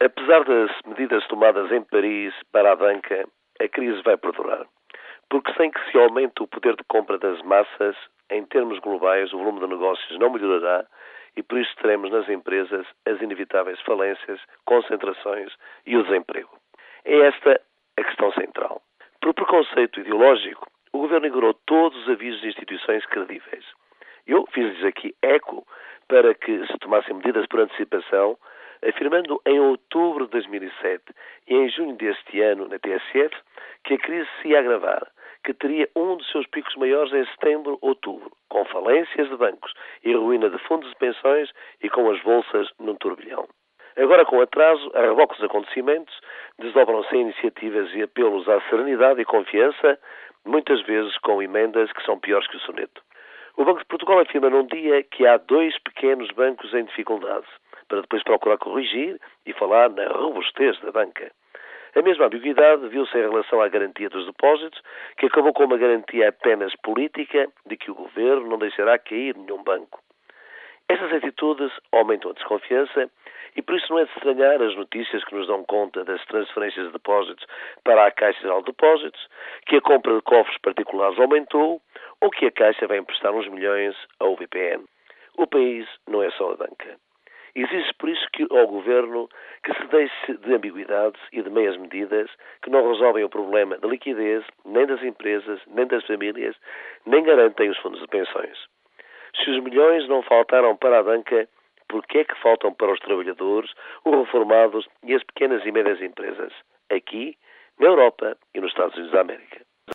Apesar das medidas tomadas em Paris para a banca, a crise vai perdurar. Porque sem que se aumente o poder de compra das massas, em termos globais, o volume de negócios não melhorará e por isso teremos nas empresas as inevitáveis falências, concentrações e o desemprego. É esta a questão central. Por preconceito ideológico, o Governo ignorou todos os avisos de instituições credíveis. Eu fiz-lhes aqui eco para que se tomassem medidas por antecipação afirmando em outubro de 2007 e em junho deste ano, na TSF, que a crise se ia agravar, que teria um dos seus picos maiores em setembro, outubro, com falências de bancos e ruína de fundos de pensões e com as bolsas num turbilhão. Agora, com atraso, a reboque dos acontecimentos, desdobram-se iniciativas e apelos à serenidade e confiança, muitas vezes com emendas que são piores que o soneto. O Banco de Portugal afirma num dia que há dois pequenos bancos em dificuldade para depois procurar corrigir e falar na robustez da banca. A mesma ambiguidade viu-se em relação à garantia dos depósitos, que acabou com uma garantia apenas política de que o governo não deixará cair nenhum banco. Estas atitudes aumentam a desconfiança e por isso não é de estranhar as notícias que nos dão conta das transferências de depósitos para a Caixa Geral de Depósitos, que a compra de cofres particulares aumentou ou que a Caixa vai emprestar uns milhões ao BPN. O país não é só a banca. Exige por isso que ao Governo que se deixe de ambiguidades e de meias medidas que não resolvem o problema da liquidez, nem das empresas, nem das famílias, nem garantem os fundos de pensões. Se os milhões não faltaram para a banca, por que é que faltam para os trabalhadores, os reformados e as pequenas e médias empresas? Aqui, na Europa e nos Estados Unidos da América.